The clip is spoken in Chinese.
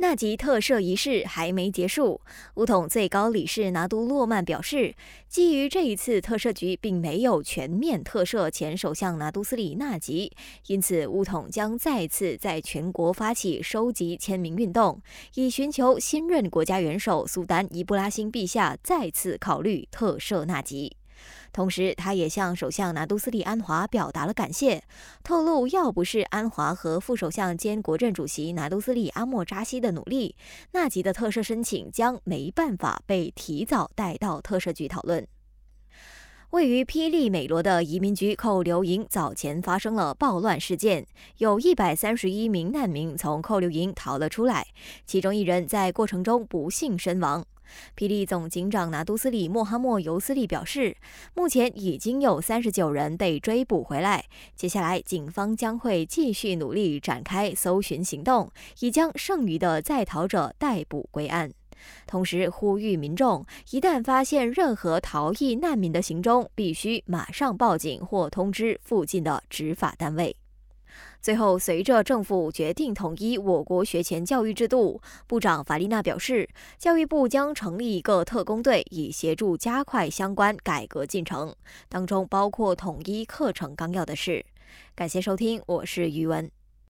纳吉特赦仪式还没结束，乌统最高理事拿督洛曼表示，基于这一次特赦局并没有全面特赦前首相拿督斯里纳吉，因此乌统将再次在全国发起收集签名运动，以寻求新任国家元首苏丹伊布拉辛陛下再次考虑特赦纳吉。同时，他也向首相拿督斯利安华表达了感谢，透露要不是安华和副首相兼国政主席拿督斯利阿莫扎西的努力，纳吉的特赦申请将没办法被提早带到特赦局讨论。位于霹雳美罗的移民局扣留营早前发生了暴乱事件，有一百三十一名难民从扣留营逃了出来，其中一人在过程中不幸身亡。霹雳总警长拿督斯里莫哈默尤斯利表示，目前已经有三十九人被追捕回来。接下来，警方将会继续努力展开搜寻行动，以将剩余的在逃者逮捕归案。同时，呼吁民众一旦发现任何逃逸难民的行踪，必须马上报警或通知附近的执法单位。最后，随着政府决定统一我国学前教育制度，部长法丽娜表示，教育部将成立一个特工队，以协助加快相关改革进程，当中包括统一课程纲要的事。感谢收听，我是余文。